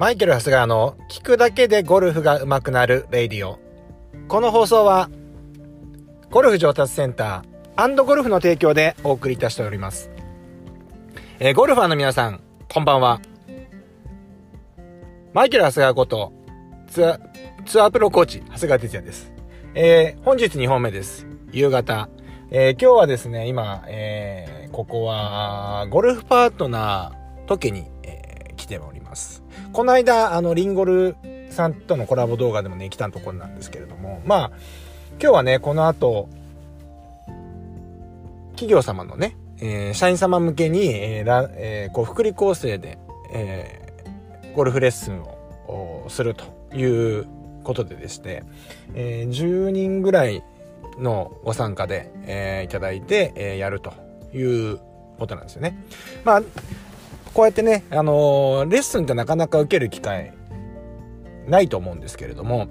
マイケル・ハスガーの聞くだけでゴルフが上手くなるレイディオ。この放送は、ゴルフ上達センターゴルフの提供でお送りいたしております。えー、ゴルファーの皆さん、こんばんは。マイケル・ハスガーことツア、ツアープロコーチ、長谷川哲也です。えー、本日2本目です。夕方。えー、今日はですね、今、えー、ここは、ゴルフパートナー、トケに、えー、来ております。この間、あの、リンゴルさんとのコラボ動画でもね、来たところなんですけれども、まあ、今日はね、この後、企業様のね、えー、社員様向けに、えーえー、こう、福利厚生で、えー、ゴルフレッスンをするということででして、えー、10人ぐらいのご参加で、えー、いただいて、えー、やるということなんですよね。まあ、こうやってね、あの、レッスンってなかなか受ける機会ないと思うんですけれども、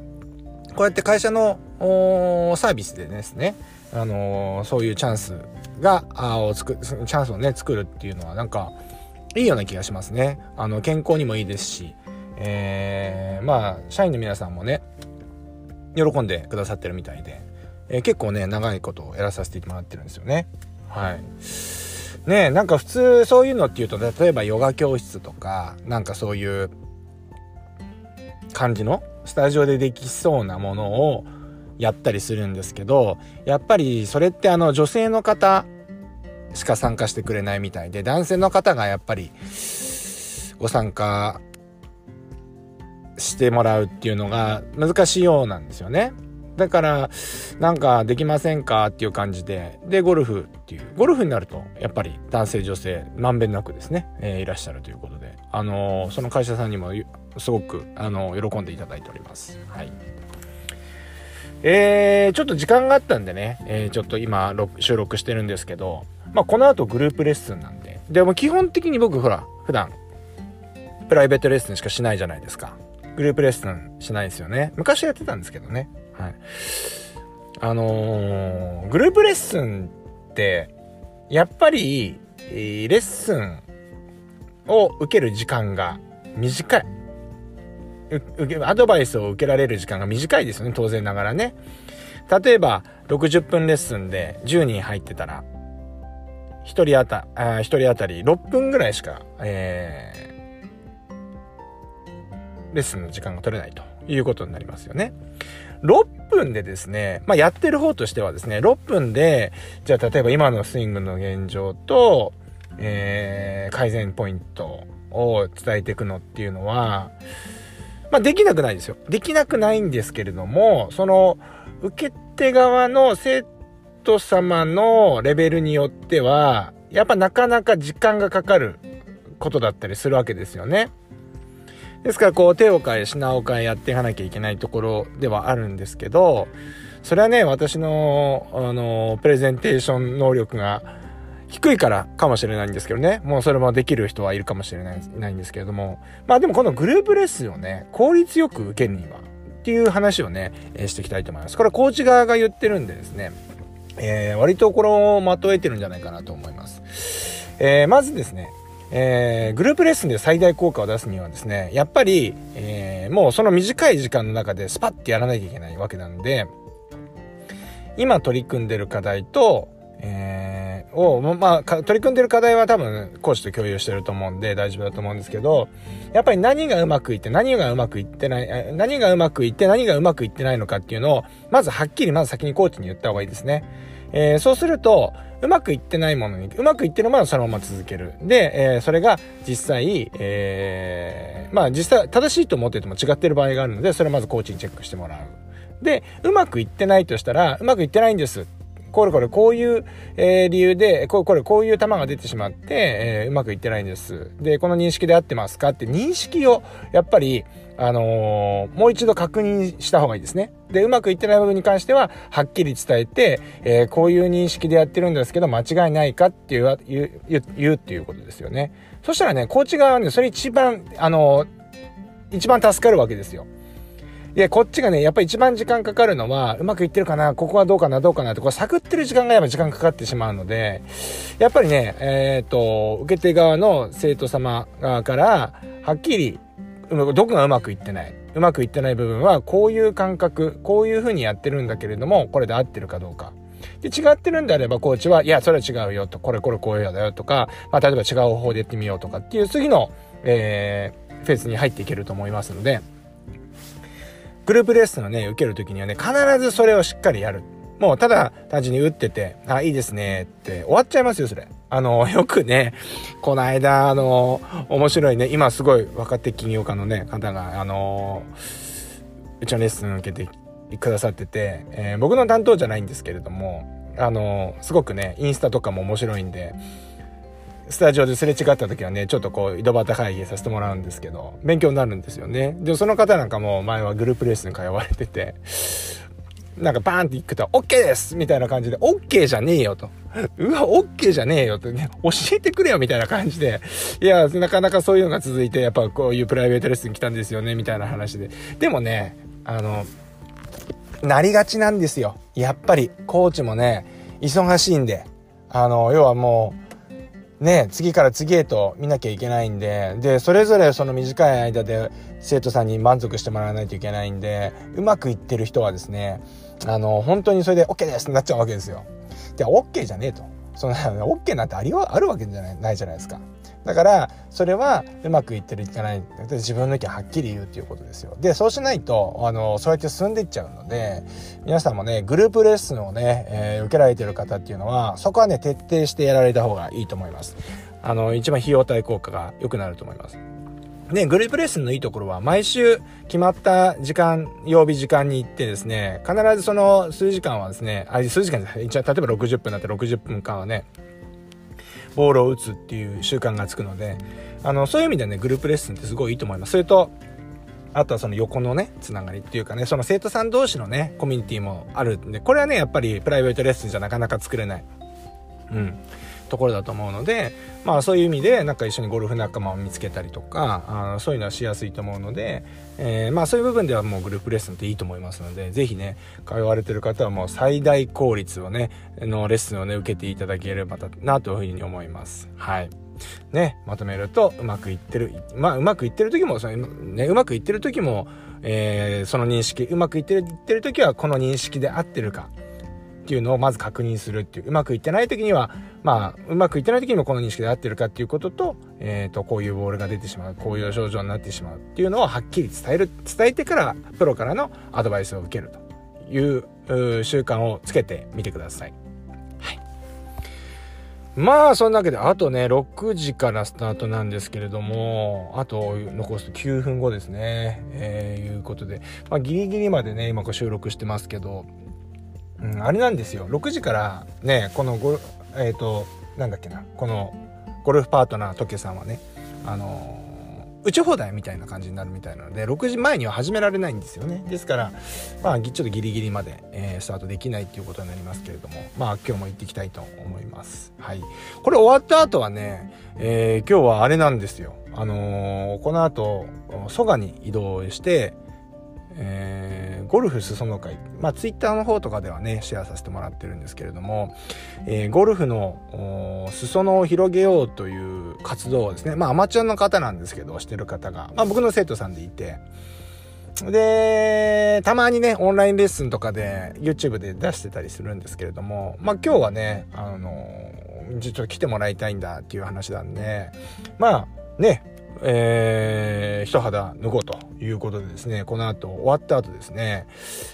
こうやって会社のサービスでですね、あの、そういうチャンスが、あを作チャンスをね、作るっていうのはなんか、いいような気がしますね。あの、健康にもいいですし、えー、まあ、社員の皆さんもね、喜んでくださってるみたいで、えー、結構ね、長いことをやらさせてもらってるんですよね。はい。ねなんか普通そういうのっていうと例えばヨガ教室とかなんかそういう感じのスタジオでできそうなものをやったりするんですけどやっぱりそれってあの女性の方しか参加してくれないみたいで男性の方がやっぱりご参加してもらうっていうのが難しいようなんですよね。だから、なんかできませんかっていう感じで、で、ゴルフっていう、ゴルフになると、やっぱり男性女性、まんべんなくですね、えー、いらっしゃるということで、あの、その会社さんにも、すごく、あの、喜んでいただいております。はい。えー、ちょっと時間があったんでね、えー、ちょっと今、収録してるんですけど、まあ、この後グループレッスンなんで、でも基本的に僕、ほら、普段、プライベートレッスンしかしないじゃないですか。グループレッスンしないですよね。昔やってたんですけどね。はい。あのー、グループレッスンって、やっぱり、レッスンを受ける時間が短い。アドバイスを受けられる時間が短いですよね、当然ながらね。例えば、60分レッスンで10人入ってたら、1人あた、あ1人当たり6分ぐらいしか、えー、レッスンの時間が取れないということになりますよね。6分でですね、まあ、やってる方としてはですね、6分で、じゃあ例えば今のスイングの現状と、えー、改善ポイントを伝えていくのっていうのは、まあ、できなくないですよ。できなくないんですけれども、その、受け手側の生徒様のレベルによっては、やっぱなかなか時間がかかることだったりするわけですよね。ですからこう手を変え品を変えやっていかなきゃいけないところではあるんですけどそれはね私のあのプレゼンテーション能力が低いからかもしれないんですけどね。もうそれもできる人はいるかもしれないないんですけれども。まあでもこのグループレッスンをね効率よく受けるにはっていう話をね、えー、していきたいと思います。これコーチ側が言ってるんでですね、えー、割とこれをまとえてるんじゃないかなと思います、えー、まずですねえー、グループレッスンで最大効果を出すにはですね、やっぱり、えー、もうその短い時間の中でスパッてやらなきゃいけないわけなんで、今取り組んでる課題と、えー、を、まあ、取り組んでる課題は多分、講師と共有してると思うんで大丈夫だと思うんですけど、やっぱり何がうまくいって、何がうまくいってない、何がうまくいって、何がうまくいってないのかっていうのを、まずはっきり、まず先にコーチに言った方がいいですね。えー、そうすると、うまくいってないものに、うまくいってるものはそのまま続ける。で、えー、それが実際、えー、まあ実際正しいと思ってても違ってる場合があるので、それをまずコーチにチェックしてもらう。で、うまくいってないとしたら、うまくいってないんです。これこれこういう、えー、理由で、これこれこういう球が出てしまって、えー、うまくいってないんです。で、この認識で合ってますかって認識を、やっぱり、あのー、もう一度確認した方がいいですね。で、うまくいってない部分に関しては、はっきり伝えて、え、こういう認識でやってるんですけど、間違いないかっていう、言う、言うっていうことですよね。そしたらね、コーチ側はね、それ一番、あのー、一番助かるわけですよ。で、こっちがね、やっぱり一番時間かかるのは、うまくいってるかな、ここはどうかな、どうかなって、こう探ってる時間がやっぱ時間かかってしまうので、やっぱりね、えっ、ー、と、受け手側の生徒様側から、はっきり、どこがうまくいってない。うまくいってない部分は、こういう感覚、こういう風にやってるんだけれども、これで合ってるかどうか。で、違ってるんであれば、コーチは、いや、それは違うよと、これこれこういうだよとか、まあ、例えば違う方法でやってみようとかっていう次の、えー、フェーズに入っていけると思いますので、グループレッスンをね、受けるときにはね、必ずそれをしっかりやる。もうただ単純に打ってて、あ、いいですねって終わっちゃいますよ、それ。あの、よくね、この間、あの、面白いね、今すごい若手起業家のね、方が、あの、うちのレッスン受けてくださってて、えー、僕の担当じゃないんですけれども、あの、すごくね、インスタとかも面白いんで、スタジオですれ違った時はね、ちょっとこう、井戸端会議させてもらうんですけど、勉強になるんですよね。で、その方なんかも前はグループレッスン通われてて、なんかバーンって行くと、OK ですみたいな感じで、OK じゃねえよと。うわ、OK じゃねえよってね、教えてくれよみたいな感じで、いや、なかなかそういうのが続いて、やっぱこういうプライベートレッスン来たんですよね、みたいな話で。でもね、あの、なりがちなんですよ。やっぱり、コーチもね、忙しいんで、あの、要はもう、ね、次から次へと見なきゃいけないんで、で、それぞれその短い間で生徒さんに満足してもらわないといけないんで、うまくいってる人はですね、あの、本当にそれで OK ですってなっちゃうわけですよ。で、OK じゃねえと。その、OK なんてありは、あるわけじゃないないじゃないですか。だから、それはうまくいってるいかない、自分の意見はっきり言うっていうことですよ。で、そうしないと、あの、そうやって進んでいっちゃうので、皆さんもね、グループレッスンをね、えー、受けられてる方っていうのは、そこはね、徹底してやられた方がいいと思います。あの、一番費用対効果が良くなると思います。ね、グループレッスンのいいところは、毎週決まった時間、曜日時間に行ってですね、必ずその数時間はですね、あ、数時間じゃ一応例えば60分だったら60分間はね、ボールを打つっていう習慣がつくので、あの、そういう意味でね、グループレッスンってすごいいいと思います。それと、あとはその横のね、つながりっていうかね、その生徒さん同士のね、コミュニティもあるんで、これはね、やっぱりプライベートレッスンじゃなかなか作れない。うん。ところだと思うので、まあそういう意味でなんか一緒にゴルフ仲間を見つけたりとかあそういうのはしやすいと思うので、えー、まあそういう部分ではもうグループレッスンっていいと思いますので是非ね通われてる方はもう最大効率をねのレッスンをね受けていただければなというふうに思います。はい。ねまとめるとうまくいってるまあうまくいってる時もその、ね、うまくいってる時も、えー、その認識うまくいってるいってる時はこの認識で合ってるか。っていうのをまず確認するっていう、うまくいってない時には、まあ、うまくいってない時にもこの認識で合ってるかっていうことと、え、ー、と、こういうボールが出てしまう、こういう症状になってしまうっていうのをはっきり伝える、伝えてから、プロからのアドバイスを受けるという習慣をつけてみてください。はい。まあ、そんなわけで、あとね、6時からスタートなんですけれども、あと残すと9分後ですね、えー、いうことで、まあ、ギリギリまでね、今こう収録してますけど、うん、あれなんですよ。6時からねこのごえっ、ー、となんだっけなこのゴルフパートナートケさんはねあの打ち放題みたいな感じになるみたいなので6時前には始められないんですよね。ですからまあちょっとギリギリまで、えー、スタートできないっていうことになりますけれどもまあ今日も行っていきたいと思います。はい。これ終わった後はね、えー、今日はあれなんですよ。あのー、この後蘇我に移動してえー、ゴルフ裾野会、まあ、ツイッターの方とかではね、シェアさせてもらってるんですけれども、えー、ゴルフの裾野を広げようという活動をですね、まあ、アマチュアの方なんですけど、してる方が、まあ、僕の生徒さんでいて、で、たまにね、オンラインレッスンとかで YouTube で出してたりするんですけれども、まあ今日はね、あの、ちょっと来てもらいたいんだっていう話なんで、まあね、えー、一肌脱ごうということでですね、この後終わった後ですね、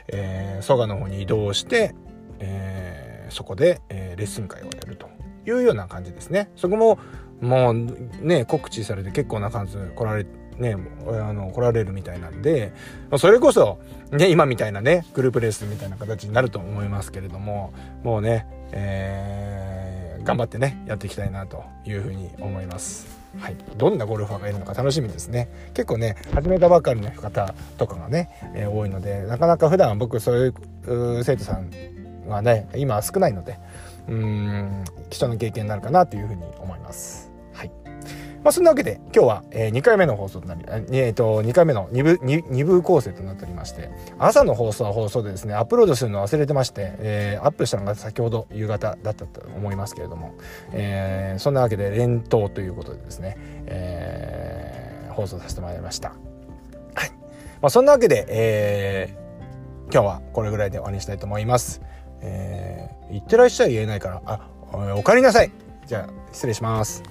えー、蘇我の方に移動して、えー、そこで、えー、レッスン会をやるというような感じですね。そこも、もうね、告知されて結構な数来られね、あの、来られるみたいなんで、それこそ、ね、今みたいなね、グループレースみたいな形になると思いますけれども、もうね、えー、頑張ってね、やっていきたいなというふうに思います。はい、どんなゴルファーがいるのか楽しみですね。結構ね始めたばかりの方とかがね、えー、多いのでなかなか普段僕そういう生徒さんはね今は少ないのでうん貴重な経験になるかなというふうに思います。まあ、そんなわけで今日は、えー、2回目の放送となり、えー、と2回目の2部 2, 部構成となっておりまして朝の放送は放送でですねアップロードするの忘れてまして、えー、アップしたのが先ほど夕方だったと思いますけれども、えー、そんなわけで連投ということでですね、えー、放送させてもらいました。はいまあ、そんなわけで、えー、今日はこれぐらいで終わりにしたいと思います。えー、いってらっしゃい言えないから、あ、お帰りなさい。じゃあ、失礼します。